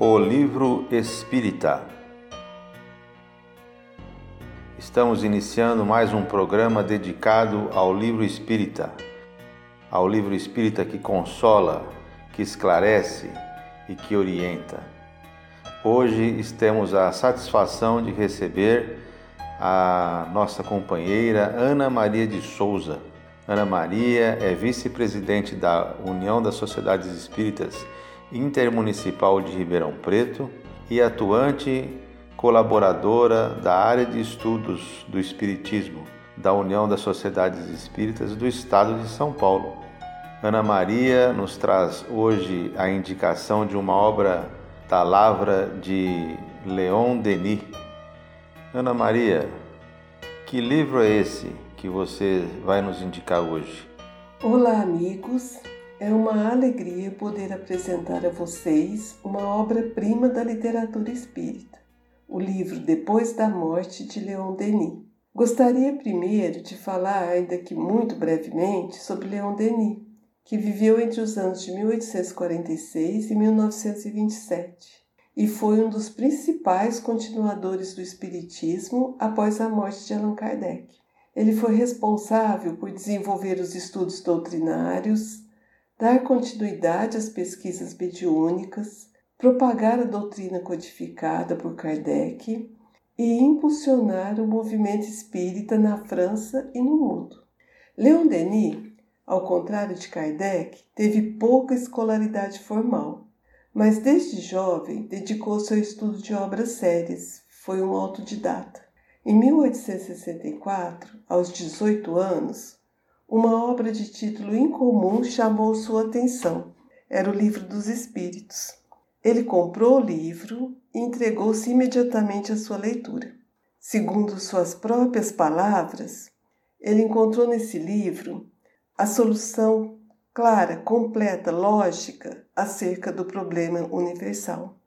O Livro Espírita. Estamos iniciando mais um programa dedicado ao livro espírita, ao livro espírita que consola, que esclarece e que orienta. Hoje temos a satisfação de receber a nossa companheira Ana Maria de Souza. Ana Maria é vice-presidente da União das Sociedades Espíritas Intermunicipal de Ribeirão Preto e atuante colaboradora da área de estudos do Espiritismo da União das Sociedades Espíritas do Estado de São Paulo. Ana Maria nos traz hoje a indicação de uma obra da Lavra de Leon Denis. Ana Maria, que livro é esse que você vai nos indicar hoje? Olá, amigos. É uma alegria poder apresentar a vocês uma obra-prima da literatura espírita, o livro Depois da Morte de Leon Denis. Gostaria primeiro de falar, ainda que muito brevemente, sobre Leon Denis, que viveu entre os anos de 1846 e 1927 e foi um dos principais continuadores do Espiritismo após a morte de Allan Kardec. Ele foi responsável por desenvolver os estudos doutrinários, dar continuidade às pesquisas mediúnicas, propagar a doutrina codificada por Kardec e impulsionar o movimento espírita na França e no mundo. Leon Denis, ao contrário de Kardec, teve pouca escolaridade formal, mas desde jovem dedicou-se ao estudo de obras sérias, foi um autodidata. Em 1864, aos 18 anos, uma obra de título incomum chamou sua atenção. Era o Livro dos Espíritos. Ele comprou o livro e entregou-se imediatamente à sua leitura. Segundo suas próprias palavras, ele encontrou nesse livro a solução clara, completa, lógica acerca do problema universal.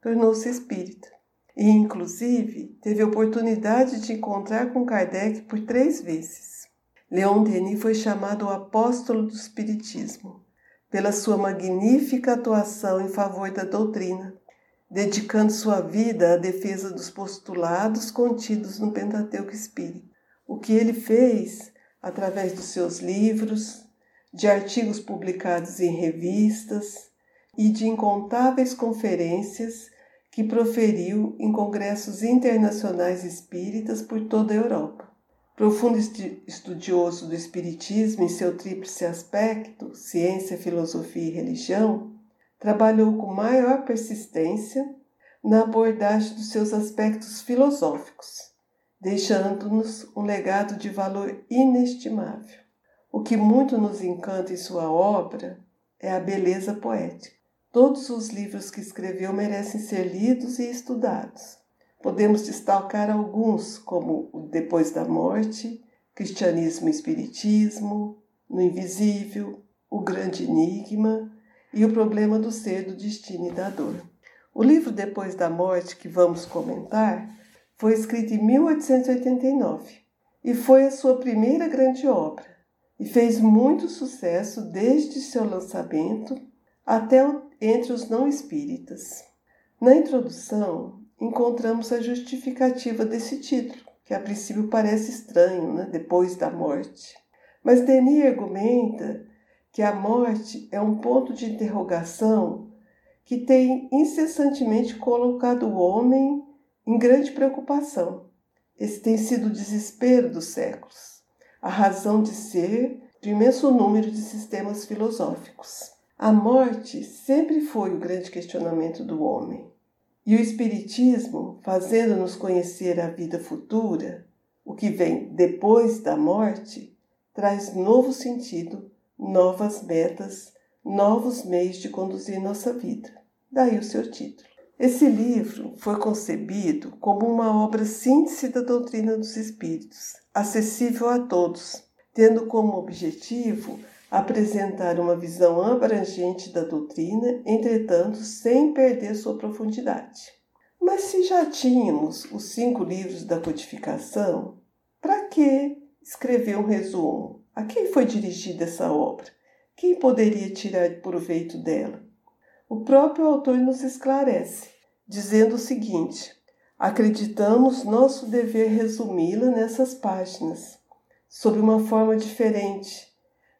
Tornou-se espírita e, inclusive, teve a oportunidade de encontrar com Kardec por três vezes. Leon Denis foi chamado o apóstolo do Espiritismo pela sua magnífica atuação em favor da doutrina, dedicando sua vida à defesa dos postulados contidos no Pentateuco Espírita. O que ele fez através dos seus livros, de artigos publicados em revistas e de incontáveis conferências que proferiu em congressos internacionais espíritas por toda a Europa. Profundo estudioso do Espiritismo em seu tríplice aspecto, ciência, filosofia e religião, trabalhou com maior persistência na abordagem dos seus aspectos filosóficos, deixando-nos um legado de valor inestimável. O que muito nos encanta em sua obra é a beleza poética. Todos os livros que escreveu merecem ser lidos e estudados. Podemos destacar alguns, como o Depois da Morte, Cristianismo e Espiritismo, No Invisível, O Grande Enigma e O Problema do Ser, do Destino e da Dor. O livro Depois da Morte, que vamos comentar, foi escrito em 1889 e foi a sua primeira grande obra e fez muito sucesso desde seu lançamento até entre os não espíritas. Na introdução, encontramos a justificativa desse título, que a princípio parece estranho, né? depois da morte. Mas Denis argumenta que a morte é um ponto de interrogação que tem incessantemente colocado o homem em grande preocupação. Esse tem sido o desespero dos séculos, a razão de ser de imenso número de sistemas filosóficos. A morte sempre foi o grande questionamento do homem. E o Espiritismo, fazendo-nos conhecer a vida futura, o que vem depois da morte, traz novo sentido, novas metas, novos meios de conduzir nossa vida. Daí o seu título. Esse livro foi concebido como uma obra síntese da doutrina dos espíritos, acessível a todos, tendo como objetivo apresentar uma visão abrangente da doutrina, entretanto, sem perder sua profundidade. Mas se já tínhamos os cinco livros da codificação, para que escrever um resumo? A quem foi dirigida essa obra? Quem poderia tirar proveito dela? O próprio autor nos esclarece, dizendo o seguinte: acreditamos nosso dever resumi-la nessas páginas, sob uma forma diferente,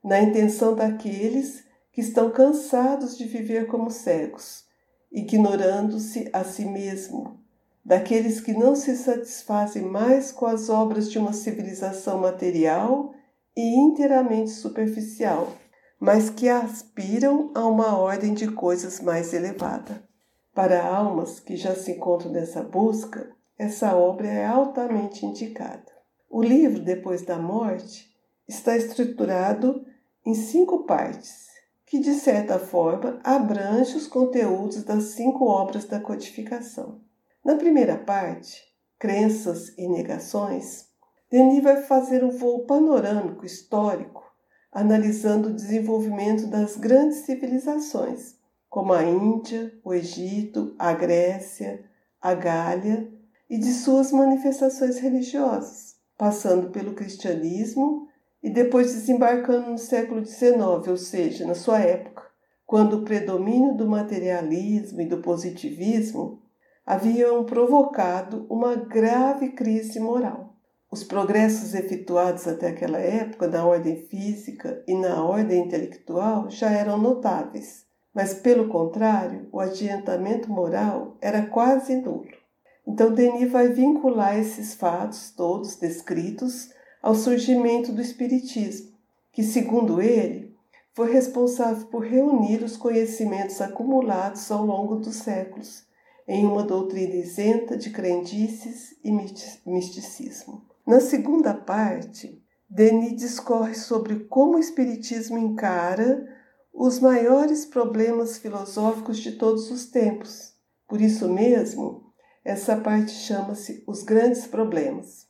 na intenção daqueles que estão cansados de viver como cegos, ignorando-se a si mesmo, daqueles que não se satisfazem mais com as obras de uma civilização material e inteiramente superficial, mas que aspiram a uma ordem de coisas mais elevada. Para almas que já se encontram nessa busca, essa obra é altamente indicada. O livro Depois da Morte está estruturado em cinco partes, que de certa forma abrange os conteúdos das cinco obras da codificação. Na primeira parte, Crenças e Negações, Denis vai fazer um voo panorâmico histórico, analisando o desenvolvimento das grandes civilizações, como a Índia, o Egito, a Grécia, a Gália, e de suas manifestações religiosas, passando pelo cristianismo e depois desembarcando no século XIX, ou seja, na sua época, quando o predomínio do materialismo e do positivismo haviam provocado uma grave crise moral. Os progressos efetuados até aquela época na ordem física e na ordem intelectual já eram notáveis, mas, pelo contrário, o adiantamento moral era quase nulo. Então, Denis vai vincular esses fatos todos descritos ao surgimento do Espiritismo, que, segundo ele, foi responsável por reunir os conhecimentos acumulados ao longo dos séculos em uma doutrina isenta de crendices e misticismo. Na segunda parte, Denis discorre sobre como o Espiritismo encara os maiores problemas filosóficos de todos os tempos. Por isso mesmo, essa parte chama-se Os Grandes Problemas.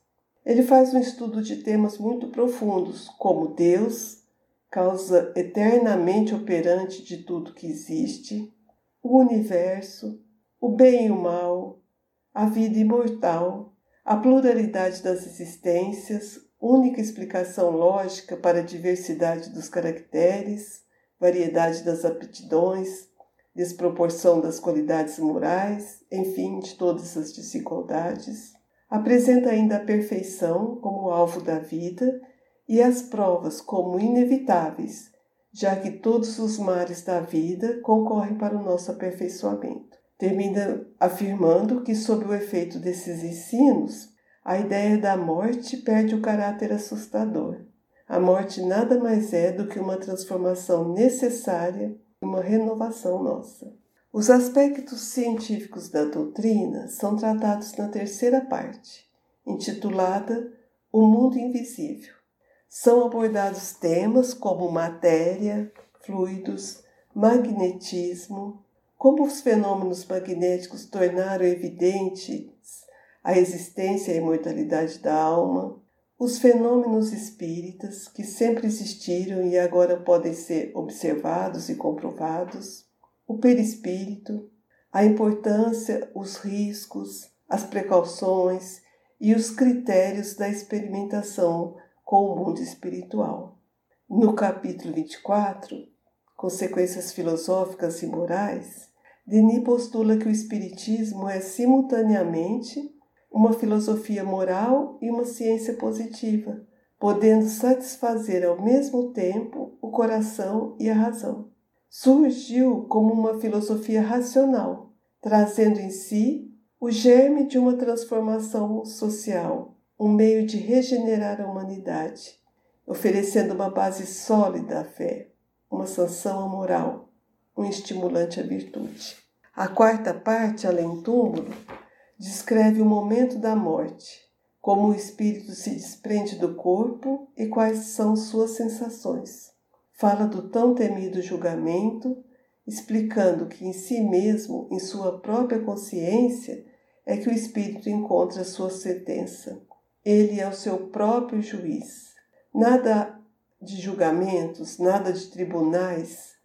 Ele faz um estudo de temas muito profundos, como Deus, causa eternamente operante de tudo que existe, o universo, o bem e o mal, a vida imortal, a pluralidade das existências, única explicação lógica para a diversidade dos caracteres, variedade das aptidões, desproporção das qualidades morais, enfim, de todas as desigualdades. Apresenta ainda a perfeição como alvo da vida e as provas como inevitáveis, já que todos os mares da vida concorrem para o nosso aperfeiçoamento termina afirmando que, sob o efeito desses ensinos, a ideia da morte perde o caráter assustador. A morte nada mais é do que uma transformação necessária, uma renovação nossa. Os aspectos científicos da doutrina são tratados na terceira parte, intitulada O Mundo Invisível. São abordados temas como matéria, fluidos, magnetismo, como os fenômenos magnéticos tornaram evidentes a existência e a imortalidade da alma, os fenômenos espíritas que sempre existiram e agora podem ser observados e comprovados, o perispírito, a importância, os riscos, as precauções e os critérios da experimentação com o mundo espiritual. No capítulo 24, Consequências filosóficas e morais, Denis postula que o Espiritismo é simultaneamente uma filosofia moral e uma ciência positiva, podendo satisfazer ao mesmo tempo o coração e a razão. Surgiu como uma filosofia racional, trazendo em si o germe de uma transformação social, um meio de regenerar a humanidade, oferecendo uma base sólida à fé, uma sanção à moral um estimulante à virtude. A quarta parte, além túmulo, descreve o momento da morte, como o espírito se desprende do corpo e quais são suas sensações. Fala do tão temido julgamento, explicando que em si mesmo, em sua própria consciência, é que o espírito encontra sua sentença. Ele é o seu próprio juiz. Nada de julgamentos, nada de tribunais,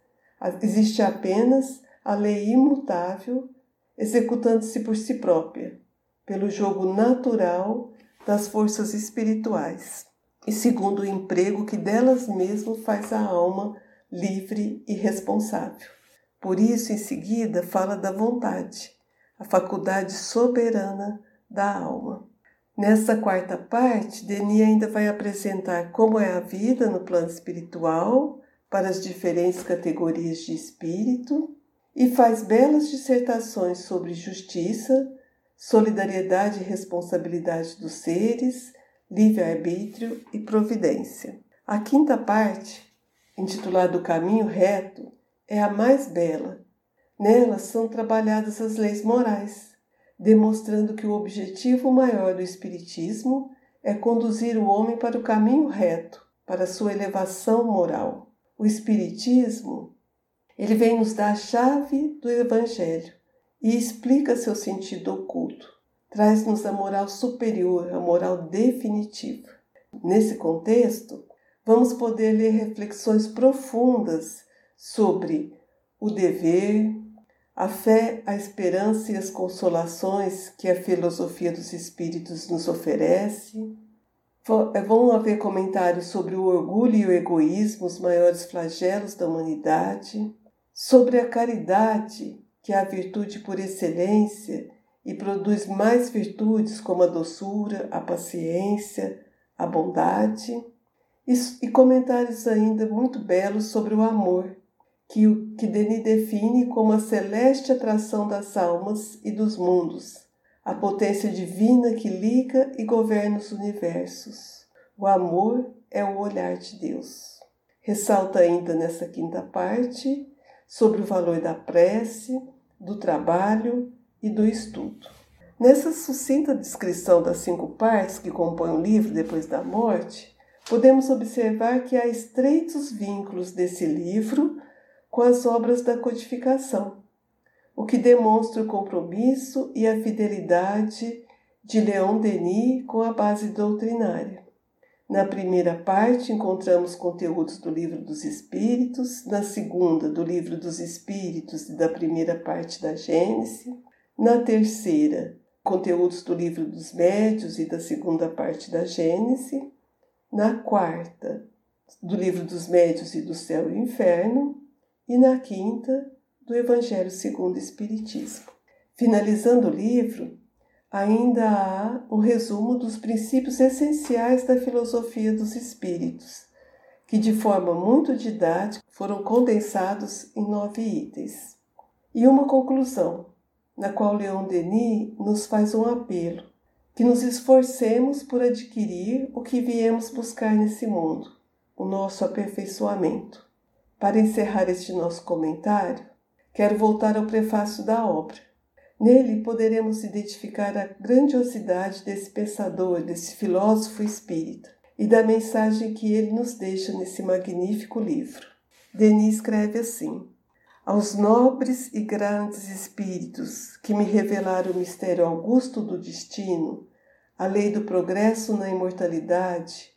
Existe apenas a lei imutável executando-se por si própria, pelo jogo natural das forças espirituais e segundo o emprego que delas mesmas faz a alma livre e responsável. Por isso, em seguida, fala da vontade, a faculdade soberana da alma. Nesta quarta parte, Denis ainda vai apresentar como é a vida no plano espiritual para as diferentes categorias de espírito e faz belas dissertações sobre justiça, solidariedade e responsabilidade dos seres, livre-arbítrio e providência. A quinta parte, intitulada O Caminho Reto, é a mais bela. Nela são trabalhadas as leis morais, demonstrando que o objetivo maior do Espiritismo é conduzir o homem para o caminho reto, para sua elevação moral. O Espiritismo, ele vem nos dar a chave do Evangelho e explica seu sentido oculto. Traz-nos a moral superior, a moral definitiva. Nesse contexto, vamos poder ler reflexões profundas sobre o dever, a fé, a esperança e as consolações que a filosofia dos espíritos nos oferece. Vão haver comentários sobre o orgulho e o egoísmo, os maiores flagelos da humanidade, sobre a caridade, que é a virtude por excelência e produz mais virtudes como a doçura, a paciência, a bondade, e comentários ainda muito belos sobre o amor, que, que Denis define como a celeste atração das almas e dos mundos, a potência divina que liga e governa os universos. O amor é o olhar de Deus. Ressalta ainda nessa quinta parte sobre o valor da prece, do trabalho e do estudo. Nessa sucinta descrição das cinco partes que compõem o livro depois da morte, podemos observar que há estreitos vínculos desse livro com as obras da codificação, o que demonstra o compromisso e a fidelidade de Leon Denis com a base doutrinária. Na primeira parte, encontramos conteúdos do Livro dos Espíritos, na segunda, do Livro dos Espíritos e da primeira parte da Gênese, na terceira, conteúdos do Livro dos Médios e da segunda parte da Gênese, na quarta, do Livro dos Médios e do Céu e Inferno, e na quinta, do Evangelho segundo o Espiritismo. Finalizando o livro, ainda há um resumo dos princípios essenciais da filosofia dos espíritos, que de forma muito didática foram condensados em nove itens. E uma conclusão, na qual Leon Denis nos faz um apelo, que nos esforcemos por adquirir o que viemos buscar nesse mundo, o nosso aperfeiçoamento. Para encerrar este nosso comentário, quero voltar ao prefácio da obra. Nele poderemos identificar a grandiosidade desse pensador, desse filósofo espírita e da mensagem que ele nos deixa nesse magnífico livro. Denis escreve assim: Aos nobres e grandes espíritos que me revelaram o mistério augusto do destino, a lei do progresso na imortalidade,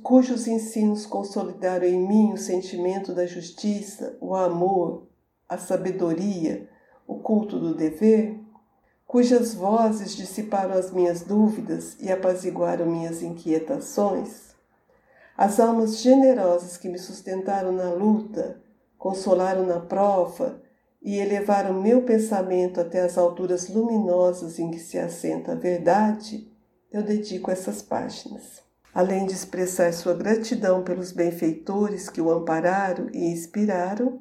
cujos ensinos consolidaram em mim o sentimento da justiça, o amor, a sabedoria, o culto do dever, cujas vozes dissiparam as minhas dúvidas e apaziguaram minhas inquietações, as almas generosas que me sustentaram na luta, consolaram na prova e elevaram meu pensamento até as alturas luminosas em que se assenta a verdade, eu dedico essas páginas. Além de expressar sua gratidão pelos benfeitores que o ampararam e inspiraram,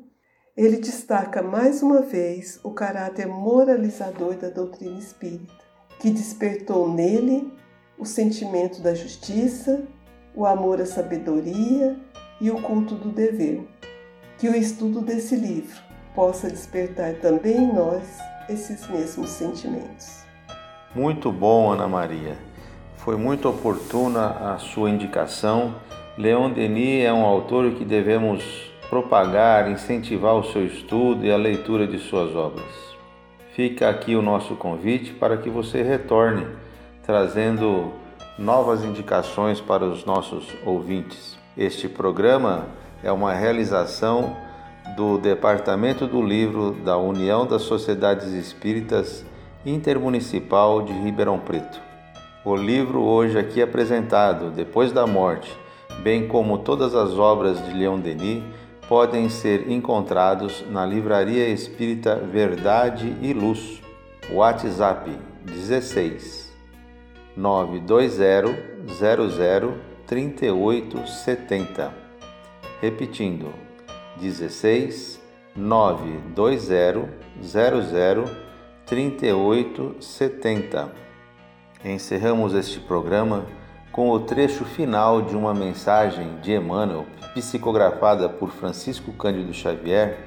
ele destaca mais uma vez o caráter moralizador da doutrina espírita, que despertou nele o sentimento da justiça, o amor à sabedoria e o culto do dever. Que o estudo desse livro possa despertar também em nós esses mesmos sentimentos. Muito bom, Ana Maria. Foi muito oportuna a sua indicação. Leon Denis é um autor que devemos propagar, incentivar o seu estudo e a leitura de suas obras. Fica aqui o nosso convite para que você retorne, trazendo novas indicações para os nossos ouvintes. Este programa é uma realização do Departamento do Livro da União das Sociedades Espíritas Intermunicipal de Ribeirão Preto. O livro hoje aqui apresentado, Depois da Morte, bem como todas as obras de Leon Denis, podem ser encontrados na Livraria Espírita Verdade e Luz. WhatsApp 16 920 00 3870. Repetindo, 16 920 00 3870. Encerramos este programa com o trecho final de uma mensagem de Emmanuel, psicografada por Francisco Cândido Xavier,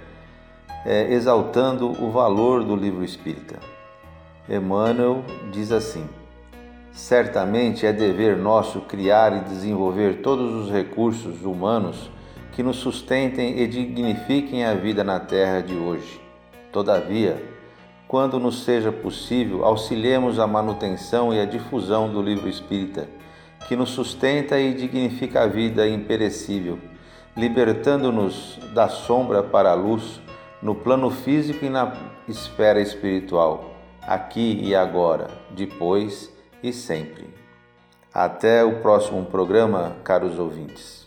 é, exaltando o valor do livro espírita. Emmanuel diz assim: Certamente é dever nosso criar e desenvolver todos os recursos humanos que nos sustentem e dignifiquem a vida na terra de hoje. Todavia, quando nos seja possível, auxiliemos a manutenção e a difusão do livro espírita que nos sustenta e dignifica a vida imperecível, libertando-nos da sombra para a luz no plano físico e na esfera espiritual, aqui e agora, depois e sempre. Até o próximo programa, caros ouvintes.